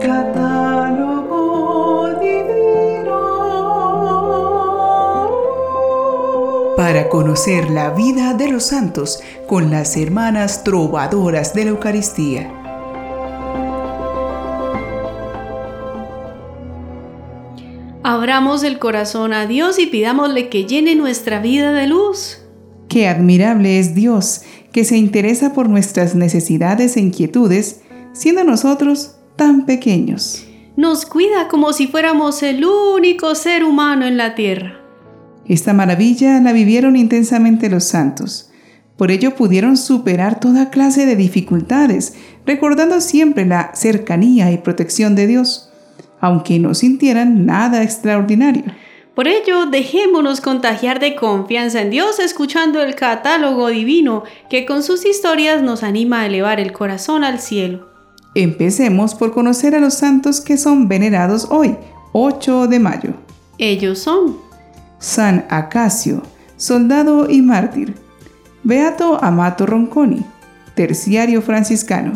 Catálogo divino. Para conocer la vida de los santos con las hermanas trovadoras de la Eucaristía. Abramos el corazón a Dios y pidámosle que llene nuestra vida de luz. Qué admirable es Dios, que se interesa por nuestras necesidades e inquietudes, siendo nosotros tan pequeños. Nos cuida como si fuéramos el único ser humano en la tierra. Esta maravilla la vivieron intensamente los santos. Por ello pudieron superar toda clase de dificultades, recordando siempre la cercanía y protección de Dios aunque no sintieran nada extraordinario. Por ello, dejémonos contagiar de confianza en Dios escuchando el catálogo divino que con sus historias nos anima a elevar el corazón al cielo. Empecemos por conocer a los santos que son venerados hoy, 8 de mayo. Ellos son San Acacio, soldado y mártir. Beato Amato Ronconi, terciario franciscano.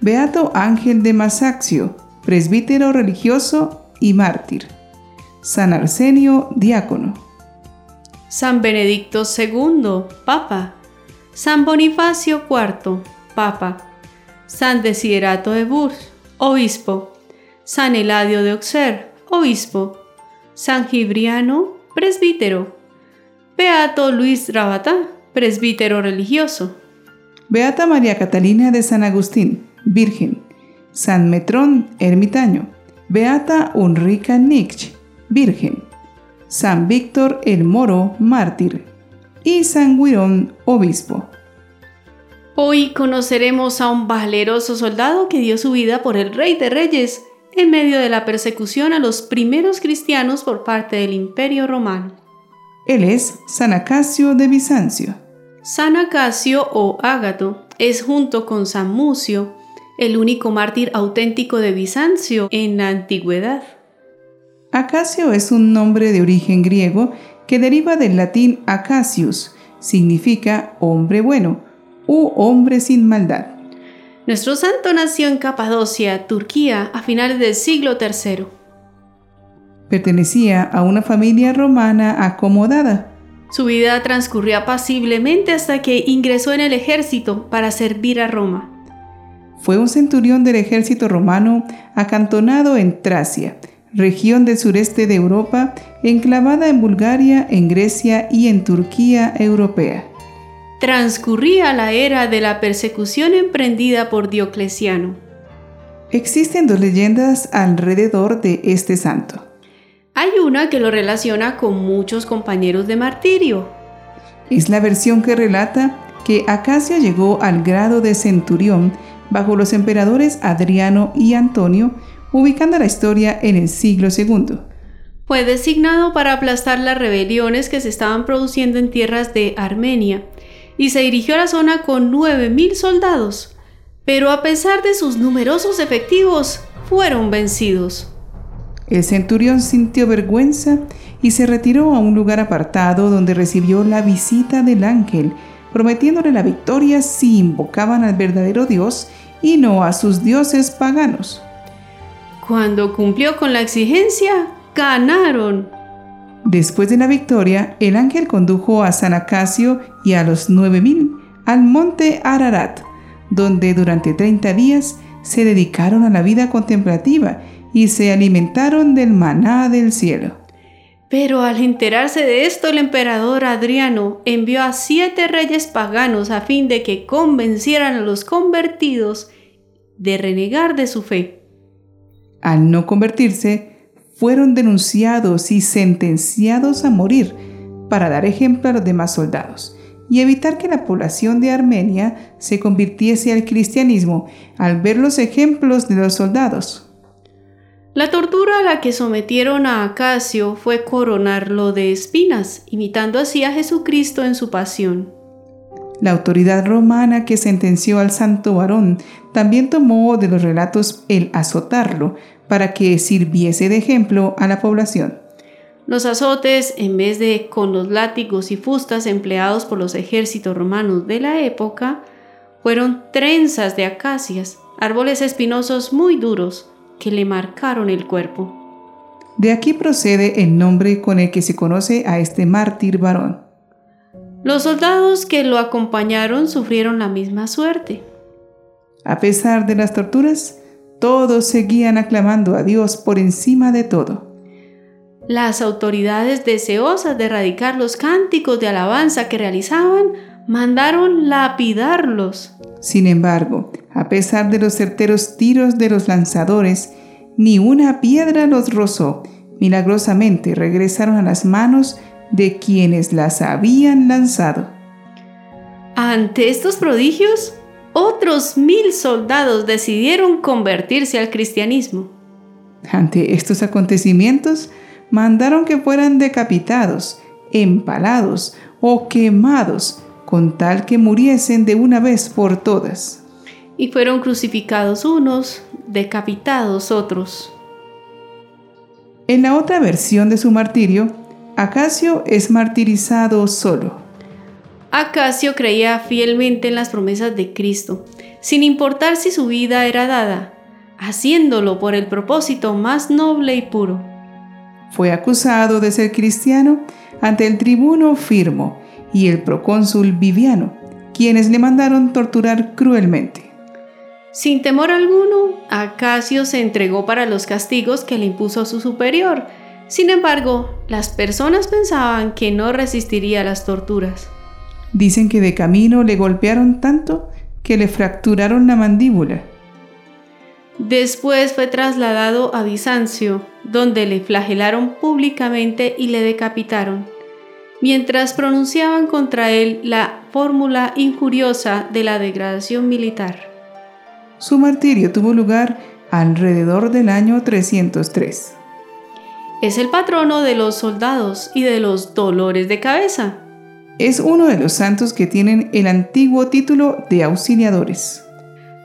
Beato Ángel de Masaxio, presbítero religioso y mártir. San Arsenio, diácono. San Benedicto II, Papa. San Bonifacio IV, Papa. San Desiderato de Bourges, Obispo. San Eladio de Auxerre, Obispo. San Gibriano, Presbítero. Beato Luis Rabatá, Presbítero religioso. Beata María Catalina de San Agustín, Virgen. San Metrón, ermitaño, Beata Ulrica Nietzsche, virgen, San Víctor el Moro, mártir, y San Guirón, obispo. Hoy conoceremos a un valeroso soldado que dio su vida por el Rey de Reyes en medio de la persecución a los primeros cristianos por parte del Imperio Romano. Él es San Acacio de Bizancio. San Acacio o Ágato es junto con San Mucio el único mártir auténtico de Bizancio en la antigüedad. Acacio es un nombre de origen griego que deriva del latín acacius, significa hombre bueno u hombre sin maldad. Nuestro santo nació en Capadocia, Turquía, a finales del siglo III. Pertenecía a una familia romana acomodada. Su vida transcurrió apaciblemente hasta que ingresó en el ejército para servir a Roma. Fue un centurión del ejército romano acantonado en Tracia, región del sureste de Europa, enclavada en Bulgaria, en Grecia y en Turquía europea. Transcurría la era de la persecución emprendida por Diocleciano. Existen dos leyendas alrededor de este santo. Hay una que lo relaciona con muchos compañeros de martirio. Es la versión que relata que Acacio llegó al grado de centurión bajo los emperadores Adriano y Antonio, ubicando la historia en el siglo II. Fue designado para aplastar las rebeliones que se estaban produciendo en tierras de Armenia y se dirigió a la zona con 9.000 soldados, pero a pesar de sus numerosos efectivos, fueron vencidos. El centurión sintió vergüenza y se retiró a un lugar apartado donde recibió la visita del ángel, prometiéndole la victoria si invocaban al verdadero Dios y no a sus dioses paganos. Cuando cumplió con la exigencia, ganaron. Después de la victoria, el ángel condujo a San Acacio y a los nueve mil al monte Ararat, donde durante 30 días se dedicaron a la vida contemplativa y se alimentaron del maná del cielo. Pero al enterarse de esto, el emperador Adriano envió a siete reyes paganos a fin de que convencieran a los convertidos de renegar de su fe. Al no convertirse, fueron denunciados y sentenciados a morir para dar ejemplo a los demás soldados y evitar que la población de Armenia se convirtiese al cristianismo al ver los ejemplos de los soldados. La tortura a la que sometieron a Acacio fue coronarlo de espinas, imitando así a Jesucristo en su pasión. La autoridad romana que sentenció al santo varón también tomó de los relatos el azotarlo para que sirviese de ejemplo a la población. Los azotes, en vez de con los látigos y fustas empleados por los ejércitos romanos de la época, fueron trenzas de acacias, árboles espinosos muy duros, que le marcaron el cuerpo. De aquí procede el nombre con el que se conoce a este mártir varón. Los soldados que lo acompañaron sufrieron la misma suerte. A pesar de las torturas, todos seguían aclamando a Dios por encima de todo. Las autoridades deseosas de erradicar los cánticos de alabanza que realizaban mandaron lapidarlos. Sin embargo, a pesar de los certeros tiros de los lanzadores, ni una piedra los rozó. Milagrosamente regresaron a las manos de quienes las habían lanzado. Ante estos prodigios, otros mil soldados decidieron convertirse al cristianismo. Ante estos acontecimientos, mandaron que fueran decapitados, empalados o quemados, con tal que muriesen de una vez por todas. Y fueron crucificados unos, decapitados otros. En la otra versión de su martirio, Acacio es martirizado solo. Acacio creía fielmente en las promesas de Cristo, sin importar si su vida era dada, haciéndolo por el propósito más noble y puro. Fue acusado de ser cristiano ante el tribuno Firmo y el procónsul Viviano, quienes le mandaron torturar cruelmente. Sin temor alguno, Acacio se entregó para los castigos que le impuso su superior. Sin embargo, las personas pensaban que no resistiría las torturas. Dicen que de camino le golpearon tanto que le fracturaron la mandíbula. Después fue trasladado a Bizancio, donde le flagelaron públicamente y le decapitaron, mientras pronunciaban contra él la fórmula injuriosa de la degradación militar. Su martirio tuvo lugar alrededor del año 303. Es el patrono de los soldados y de los dolores de cabeza. Es uno de los santos que tienen el antiguo título de auxiliadores.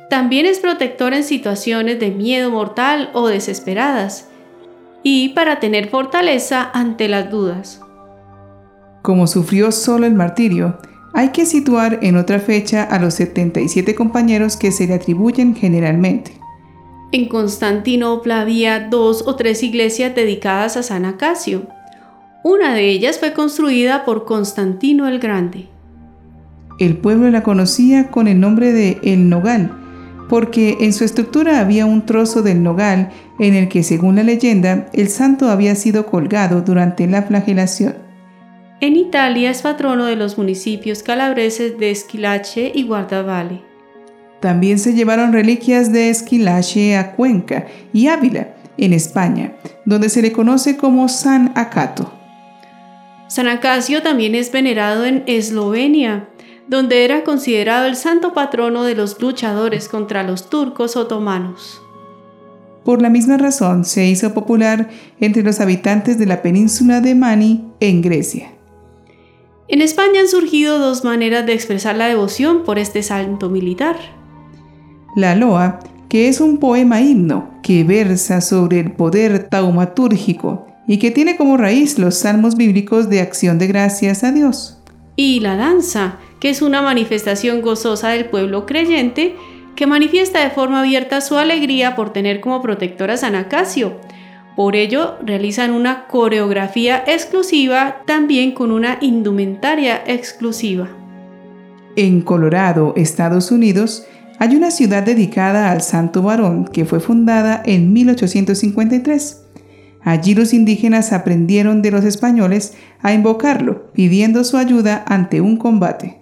También es protector en situaciones de miedo mortal o desesperadas y para tener fortaleza ante las dudas. Como sufrió solo el martirio, hay que situar en otra fecha a los 77 compañeros que se le atribuyen generalmente. En Constantinopla había dos o tres iglesias dedicadas a San Acacio. Una de ellas fue construida por Constantino el Grande. El pueblo la conocía con el nombre de El Nogal, porque en su estructura había un trozo del nogal en el que, según la leyenda, el santo había sido colgado durante la flagelación. En Italia es patrono de los municipios calabreses de Esquilache y Guardavale. También se llevaron reliquias de Esquilache a Cuenca y Ávila, en España, donde se le conoce como San Acato. San Acacio también es venerado en Eslovenia, donde era considerado el santo patrono de los luchadores contra los turcos otomanos. Por la misma razón se hizo popular entre los habitantes de la península de Mani en Grecia. En España han surgido dos maneras de expresar la devoción por este santo militar. La loa, que es un poema himno que versa sobre el poder taumatúrgico y que tiene como raíz los salmos bíblicos de acción de gracias a Dios. Y la danza, que es una manifestación gozosa del pueblo creyente que manifiesta de forma abierta su alegría por tener como protector a San Acacio. Por ello, realizan una coreografía exclusiva también con una indumentaria exclusiva. En Colorado, Estados Unidos, hay una ciudad dedicada al Santo Varón que fue fundada en 1853. Allí los indígenas aprendieron de los españoles a invocarlo, pidiendo su ayuda ante un combate.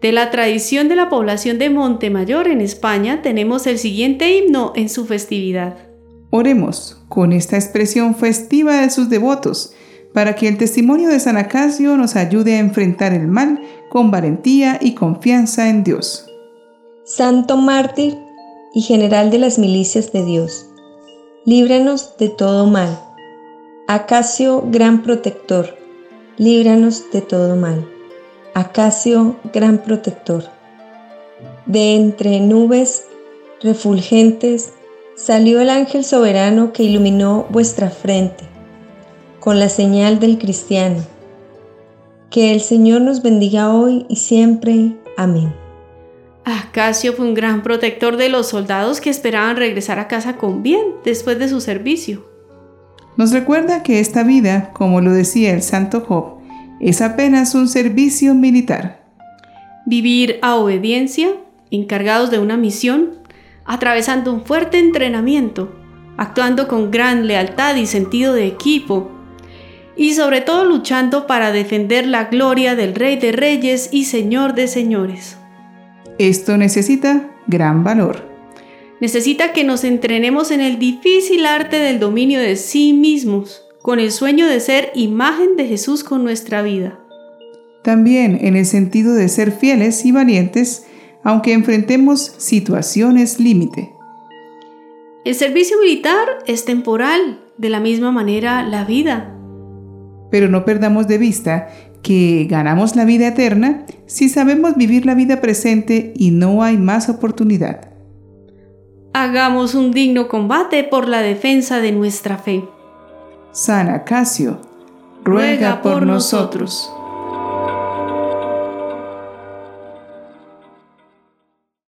De la tradición de la población de Montemayor en España tenemos el siguiente himno en su festividad. Oremos con esta expresión festiva de sus devotos, para que el testimonio de San Acacio nos ayude a enfrentar el mal con valentía y confianza en Dios. Santo mártir y general de las milicias de Dios, líbranos de todo mal. Acacio, gran protector, líbranos de todo mal. Acacio, gran protector. De entre nubes refulgentes salió el ángel soberano que iluminó vuestra frente, con la señal del cristiano. Que el Señor nos bendiga hoy y siempre. Amén. Acacio fue un gran protector de los soldados que esperaban regresar a casa con bien después de su servicio. Nos recuerda que esta vida, como lo decía el santo Job, es apenas un servicio militar. Vivir a obediencia, encargados de una misión, atravesando un fuerte entrenamiento, actuando con gran lealtad y sentido de equipo, y sobre todo luchando para defender la gloria del Rey de Reyes y Señor de Señores. Esto necesita gran valor. Necesita que nos entrenemos en el difícil arte del dominio de sí mismos, con el sueño de ser imagen de Jesús con nuestra vida. También en el sentido de ser fieles y valientes, aunque enfrentemos situaciones límite. El servicio militar es temporal, de la misma manera la vida. Pero no perdamos de vista que ganamos la vida eterna si sabemos vivir la vida presente y no hay más oportunidad. Hagamos un digno combate por la defensa de nuestra fe. San Acacio, ruega, por, nosotros.